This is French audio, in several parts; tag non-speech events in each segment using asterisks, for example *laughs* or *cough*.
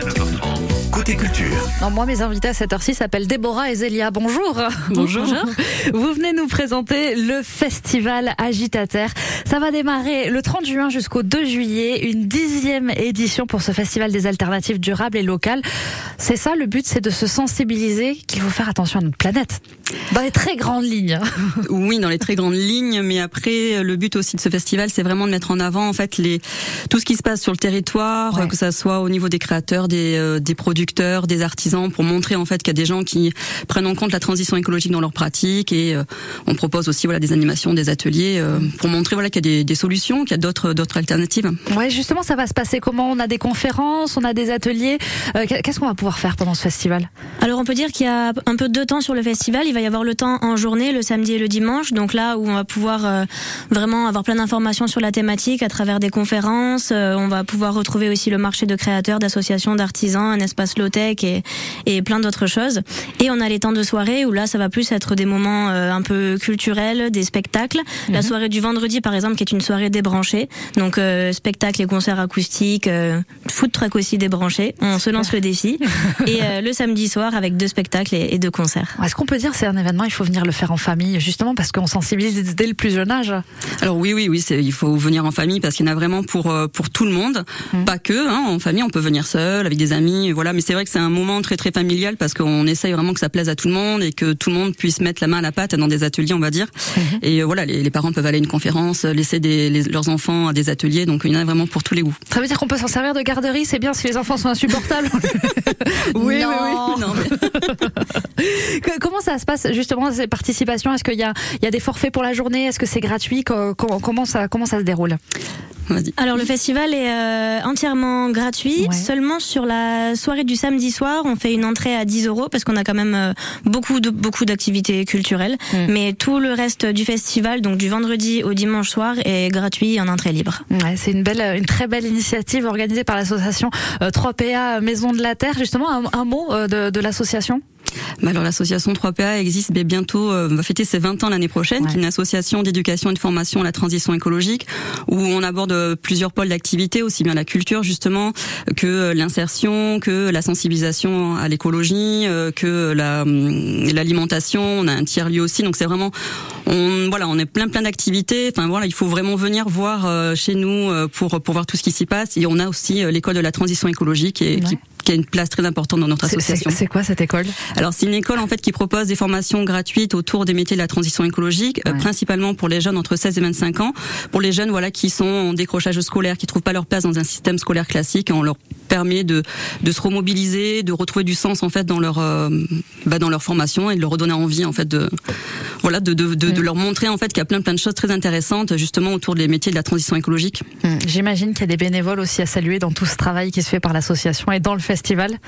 Canada. Côté culture. Non, moi, mes invités à cette heure-ci s'appellent Déborah et Zélia. Bonjour. Bonjour. *laughs* Vous venez nous présenter le festival Agitateur. Ça va démarrer le 30 juin jusqu'au 2 juillet, une dixième édition pour ce festival des alternatives durables et locales. C'est ça, le but, c'est de se sensibiliser qu'il faut faire attention à notre planète. Dans les très grandes lignes. *laughs* Oui, dans les très grandes lignes, mais après, le but aussi de ce festival, c'est vraiment de mettre en avant en fait les tout ce qui se passe sur le territoire, Ouais. que ça soit au niveau des créateurs, des, euh, des producteurs, des artisans, pour montrer en fait qu'il y a des gens qui prennent en compte la transition écologique dans leurs pratiques et euh, on propose aussi voilà des animations, des ateliers euh, pour montrer voilà qu'il y a des, des solutions, qu'il y a d'autres d'autres alternatives. Ouais, justement, ça va se passer comment? On a des conférences, on a des ateliers. Euh, Qu'est-ce qu'on va pouvoir faire pendant ce festival? Alors on peut dire qu'il y a un peu deux temps sur le festival. Il va y avoir le temps en journée, le samedi et le dimanche. Donc là où on va pouvoir euh, vraiment avoir plein d'informations sur la thématique à travers des conférences. Euh, on va pouvoir retrouver aussi le marché de créateurs, d'associations, d'artisans, un espace et, et plein d'autres choses. Et on a les temps de soirée où là ça va plus être des moments euh, un peu culturels, des spectacles. La soirée du vendredi par exemple qui est une soirée débranchée. Donc euh, spectacle et concerts acoustiques, euh, food truck aussi débranché. On se lance le défi. *laughs* Et euh, le samedi soir avec deux spectacles et, et deux concerts. Est-ce qu'on peut dire que c'est un événement, il faut venir le faire en famille, justement parce qu'on sensibilise dès le plus jeune âge? Alors oui, oui, oui, il faut venir en famille parce qu'il y en a vraiment pour euh, pour tout le monde, pas que. Hein, en famille, on peut venir seul, avec des amis, voilà. Mais c'est vrai que c'est un moment très très familial parce qu'on essaye vraiment que ça plaise à tout le monde et que tout le monde puisse mettre la main à la pâte dans des ateliers, on va dire. Et euh, voilà, les, les parents peuvent aller à une conférence, laisser des, les- leurs enfants à des ateliers, donc il y en a vraiment pour tous les goûts. Ça veut dire qu'on peut s'en servir de garderie, c'est bien si les enfants sont insupportables. *laughs* Oui, Non. oui, oui. Non, mais- *laughs* Comment ça se passe justement ces participations? Est-ce qu'il y a, il y a des forfaits pour la journée? Est-ce que c'est gratuit? Co- co- comment, ça, comment ça se déroule? Alors le festival est euh, entièrement gratuit. Ouais. Seulement sur la soirée du samedi soir, on fait une entrée à 10 euros parce qu'on a quand même euh, beaucoup de beaucoup d'activités culturelles. Mm. Mais tout le reste du festival, donc du vendredi au dimanche soir, est gratuit et en entrée libre. Ouais, c'est une belle, une très belle initiative organisée par l'association euh, 3PA Maison de la Terre. Justement, un, un mot euh, de, de l'association? Alors l'association 3PA existe mais bientôt, euh, va fêter ses 20 ans l'année prochaine, Ouais. qui est une association d'éducation et de formation à la transition écologique, où on aborde euh, plusieurs pôles d'activité, aussi bien la culture justement que euh, l'insertion, que la sensibilisation à l'écologie, euh, que la hum, l'alimentation. On a un tiers lieu aussi, donc c'est vraiment, on voilà, on est plein plein d'activités. Enfin voilà, il faut vraiment venir voir euh, chez nous euh, pour pour voir tout ce qui s'y passe. Et on a aussi l'école de la transition écologique et Ouais. qui qui a une place très importante dans notre association. C'est quoi cette école? Alors c'est une école en fait qui propose des formations gratuites autour des métiers de la transition écologique, euh, principalement pour les jeunes entre 16 et 25 ans, pour les jeunes voilà qui sont en décrochage scolaire, qui trouvent pas leur place dans un système scolaire classique, et on leur permet de de se remobiliser, de retrouver du sens en fait dans leur euh, bah, dans leur formation et de leur redonner envie en fait de voilà de de, de, de leur montrer en fait qu'il y a plein plein de choses très intéressantes justement autour des métiers de la transition écologique. Hmm, J'imagine qu'il y a des bénévoles aussi à saluer dans tout ce travail qui se fait par l'association et dans le festival.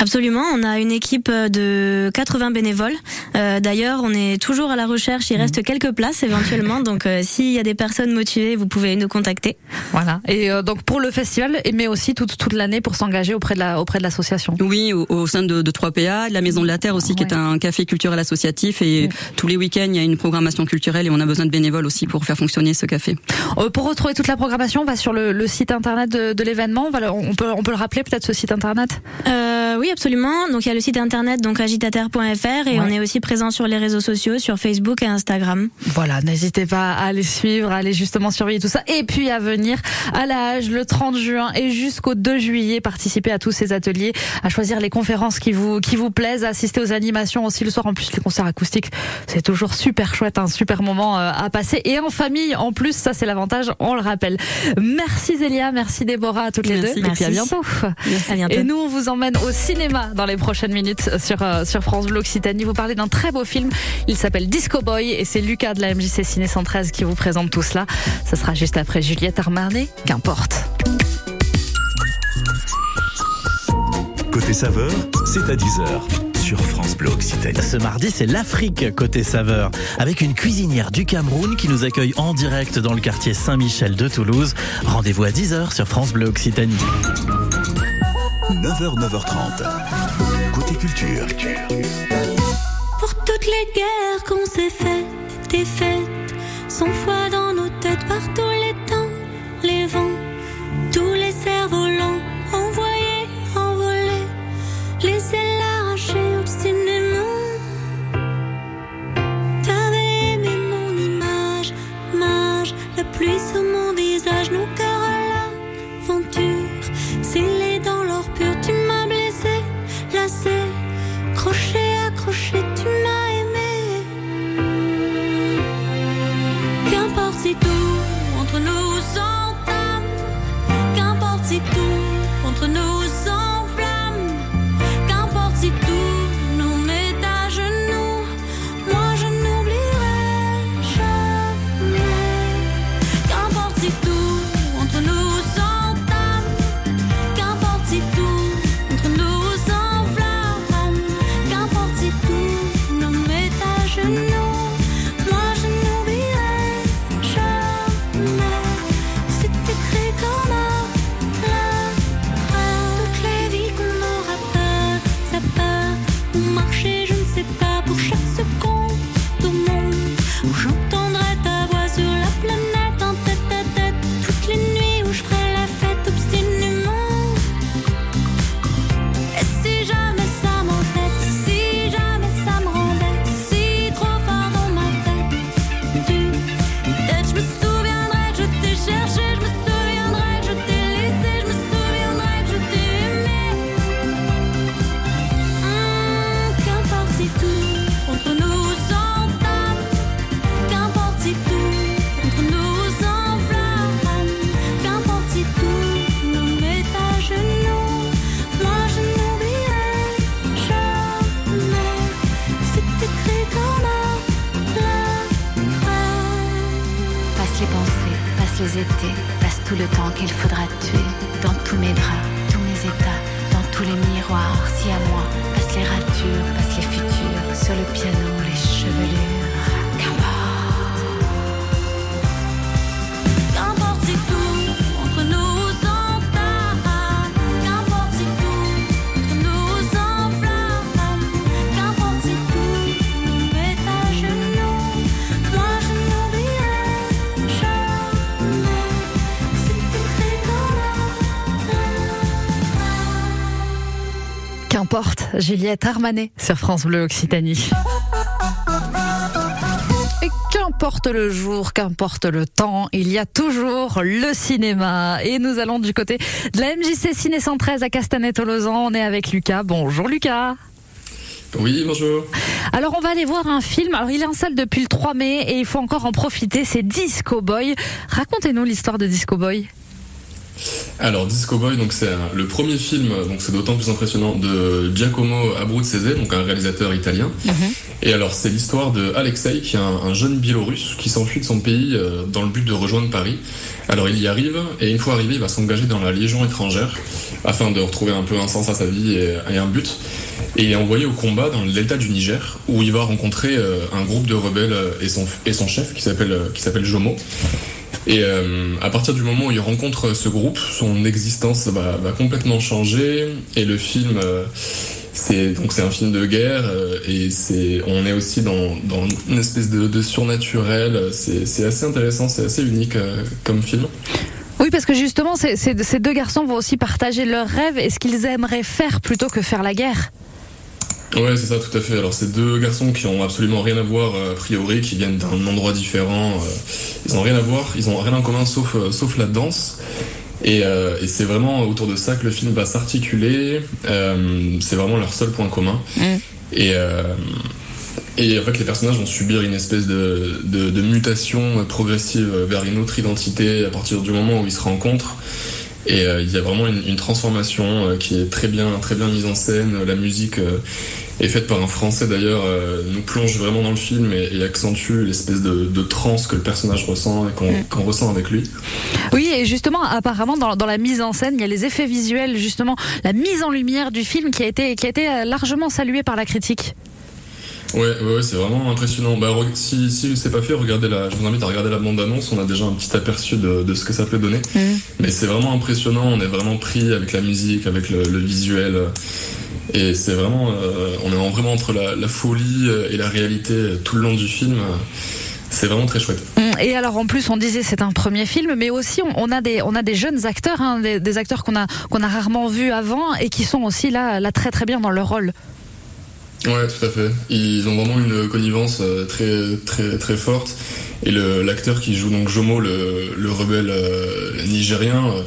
Absolument, on a une équipe euh, de 80 bénévoles. Euh, D'ailleurs, on est toujours à la recherche. Il reste quelques places éventuellement, donc euh, s'il y a des personnes motivées, vous pouvez nous contacter. Voilà. Et euh, donc pour le festival, et mais aussi toute, toute l'année pour s'engager auprès de la auprès de l'association. Oui, au, au sein de, de 3PA, de la Maison de la Terre aussi, qui est un café culturel associatif. Et tous les week-ends, il y a une programmation culturelle et on a besoin de bénévoles aussi pour faire fonctionner ce café. Euh, pour retrouver toute la programmation, on va sur le, le site internet de, de l'événement. On peut on peut le rappeler peut-être ce site internet? Oui, absolument. Donc il y a le site internet donc agitater.fr et Ouais. on est aussi présent sur les réseaux sociaux, sur Facebook et Instagram. Voilà, n'hésitez pas à aller suivre, à aller justement surveiller tout ça, et puis à venir à la Hage le 30 juin et jusqu'au 2 juillet participer à tous ces ateliers, à choisir les conférences qui vous qui vous plaisent, à assister aux animations aussi le soir. En plus, les concerts acoustiques, c'est toujours super chouette, un super moment euh, à passer et en famille. En plus, ça c'est l'avantage, on le rappelle. Merci Zélia, merci Déborah à toutes les Merci. deux, et puis à Merci. bientôt. À bientôt. Et nous, on vous emmène au cinéma dans les prochaines minutes sur, euh, sur France Bleu Occitanie. Vous parlez d'un très beau film. Il s'appelle Disco Boy et c'est Lucas de la MJC Ciné 113 qui vous présente tout cela. Ça sera juste après Juliette Armanet. Qu'importe. Côté saveur, c'est à 10h sur France Bleu Occitanie. Ce mardi, c'est l'Afrique côté saveur, avec une cuisinière du Cameroun qui nous accueille en direct dans le quartier Saint-Michel de Toulouse. Rendez-vous à 10h sur France Bleu Occitanie. 9h, 9h30. Côté culture. Pour toutes les guerres qu'on s'est faites, des fêtes, sans foi dans nos têtes par tous les temps, les vents, tous les cerfs-volants envoyés passe tout le temps qu'il faudra tuer, dans tous mes draps, tous mes états, dans tous les miroirs, si à moi, passe les ratures, passe les futurs, sur le piano, Qu'importe, Juliette Armanet sur France Bleu Occitanie. Et qu'importe le jour, qu'importe le temps, il y a toujours le cinéma. Et nous allons du côté de la MJC Ciné 113 à Castanet-Tolosan. On est avec Lucas. Bonjour Lucas. Oui, bonjour. Alors on va aller voir un film. Alors il est en salle depuis le 3 mai et il faut encore en profiter. C'est Disco Boy. Racontez-nous l'histoire de Disco Boy. Alors Disco Boy, donc c'est le premier film, donc c'est d'autant plus impressionnant de Giacomo Abruzzese, donc un réalisateur italien. Et alors c'est l'histoire de Alexei, qui est un, un jeune Biélorusse qui s'enfuit de son pays euh, dans le but de rejoindre Paris. Alors il y arrive et une fois arrivé, il va s'engager dans la Légion étrangère afin de retrouver un peu un sens à sa vie et, et un but. Et il est envoyé au combat dans le delta du Niger où il va rencontrer euh, un groupe de rebelles euh, et son, et son chef qui s'appelle qui s'appelle Jomo. Et euh, à partir du moment où il rencontre ce groupe, son existence va, complètement changer. Et le film, euh, c'est donc c'est un film de guerre euh, et c'est on est aussi dans, dans une espèce de, de surnaturel. C'est assez intéressant, c'est assez unique comme film. Oui, parce que justement, ces- ces deux garçons vont aussi partager leurs rêves et ce qu'ils aimeraient faire plutôt que faire la guerre. Ouais, c'est ça, tout à fait. Alors, c'est deux garçons qui ont absolument rien à voir, euh, a priori, qui viennent d'un endroit différent. euh, ils ont rien à voir, ils ont rien en commun sauf, euh, sauf la danse. Et, euh, et c'est vraiment autour de ça que le film va s'articuler. Euh, c'est vraiment leur seul point commun. Et, euh, et en fait, les personnages vont subir une espèce de, de, de mutation progressive vers une autre identité à partir du moment où ils se rencontrent. Et euh, il y a vraiment une, une transformation euh, qui est très bien, très bien mise en scène. La musique euh, est faite par un Français d'ailleurs, nous plonge vraiment dans le film et, et accentue l'espèce de, de transe que le personnage ressent et qu'on qu'on ressent avec lui. Oui, et justement, apparemment, dans, dans la mise en scène, il y a les effets visuels, justement, la mise en lumière du film qui a été, qui a été largement saluée par la critique. Ouais, ouais, ouais, c'est vraiment impressionnant. Bah, si, si c'est pas fait, regardez la, je vous invite à regarder la bande-annonce. On a déjà un petit aperçu de, de ce que ça peut donner. Mais c'est vraiment impressionnant. On est vraiment pris avec la musique, avec le, le visuel. Et c'est vraiment, euh, on est en- vraiment entre la, la folie euh, et la réalité euh, tout le long du film. C'est vraiment très chouette. Hum, Et alors en plus, on disait c'est un premier film, mais aussi on, on a des on a des jeunes acteurs, hein, des, des acteurs qu'on a qu'on a rarement vus avant et qui sont aussi là là très très bien dans leur rôle. Ouais, tout à fait. Ils ont vraiment une connivence euh, très très très forte. Et l'acteur qui joue donc Jomo, le, le rebelle euh, nigérien, euh,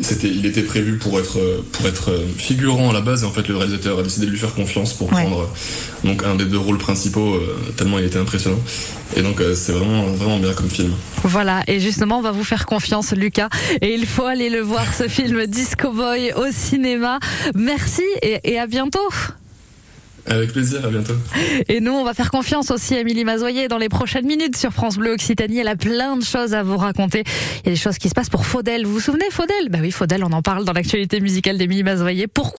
c'était, il était prévu pour être euh, pour être figurant à la base. Et en fait, le réalisateur a décidé de lui faire confiance pour Ouais. prendre euh, donc un des deux rôles principaux. tellement il était impressionnant. Et donc c'est vraiment vraiment bien comme film. Voilà, et justement, on va vous faire confiance, Lucas. Et il faut aller le voir, ce film Disco Boy au cinéma. Merci et, et à bientôt. Avec plaisir. À bientôt. Et nous, on va faire confiance aussi à Émilie Mazoyer dans les prochaines minutes sur France Bleu Occitanie. Elle a plein de choses à vous raconter. Il y a des choses qui se passent pour Faudel. Vous vous souvenez, Faudel? Bah oui, Faudel, on en parle dans l'actualité musicale d'Émilie Mazoyer. Pourquoi?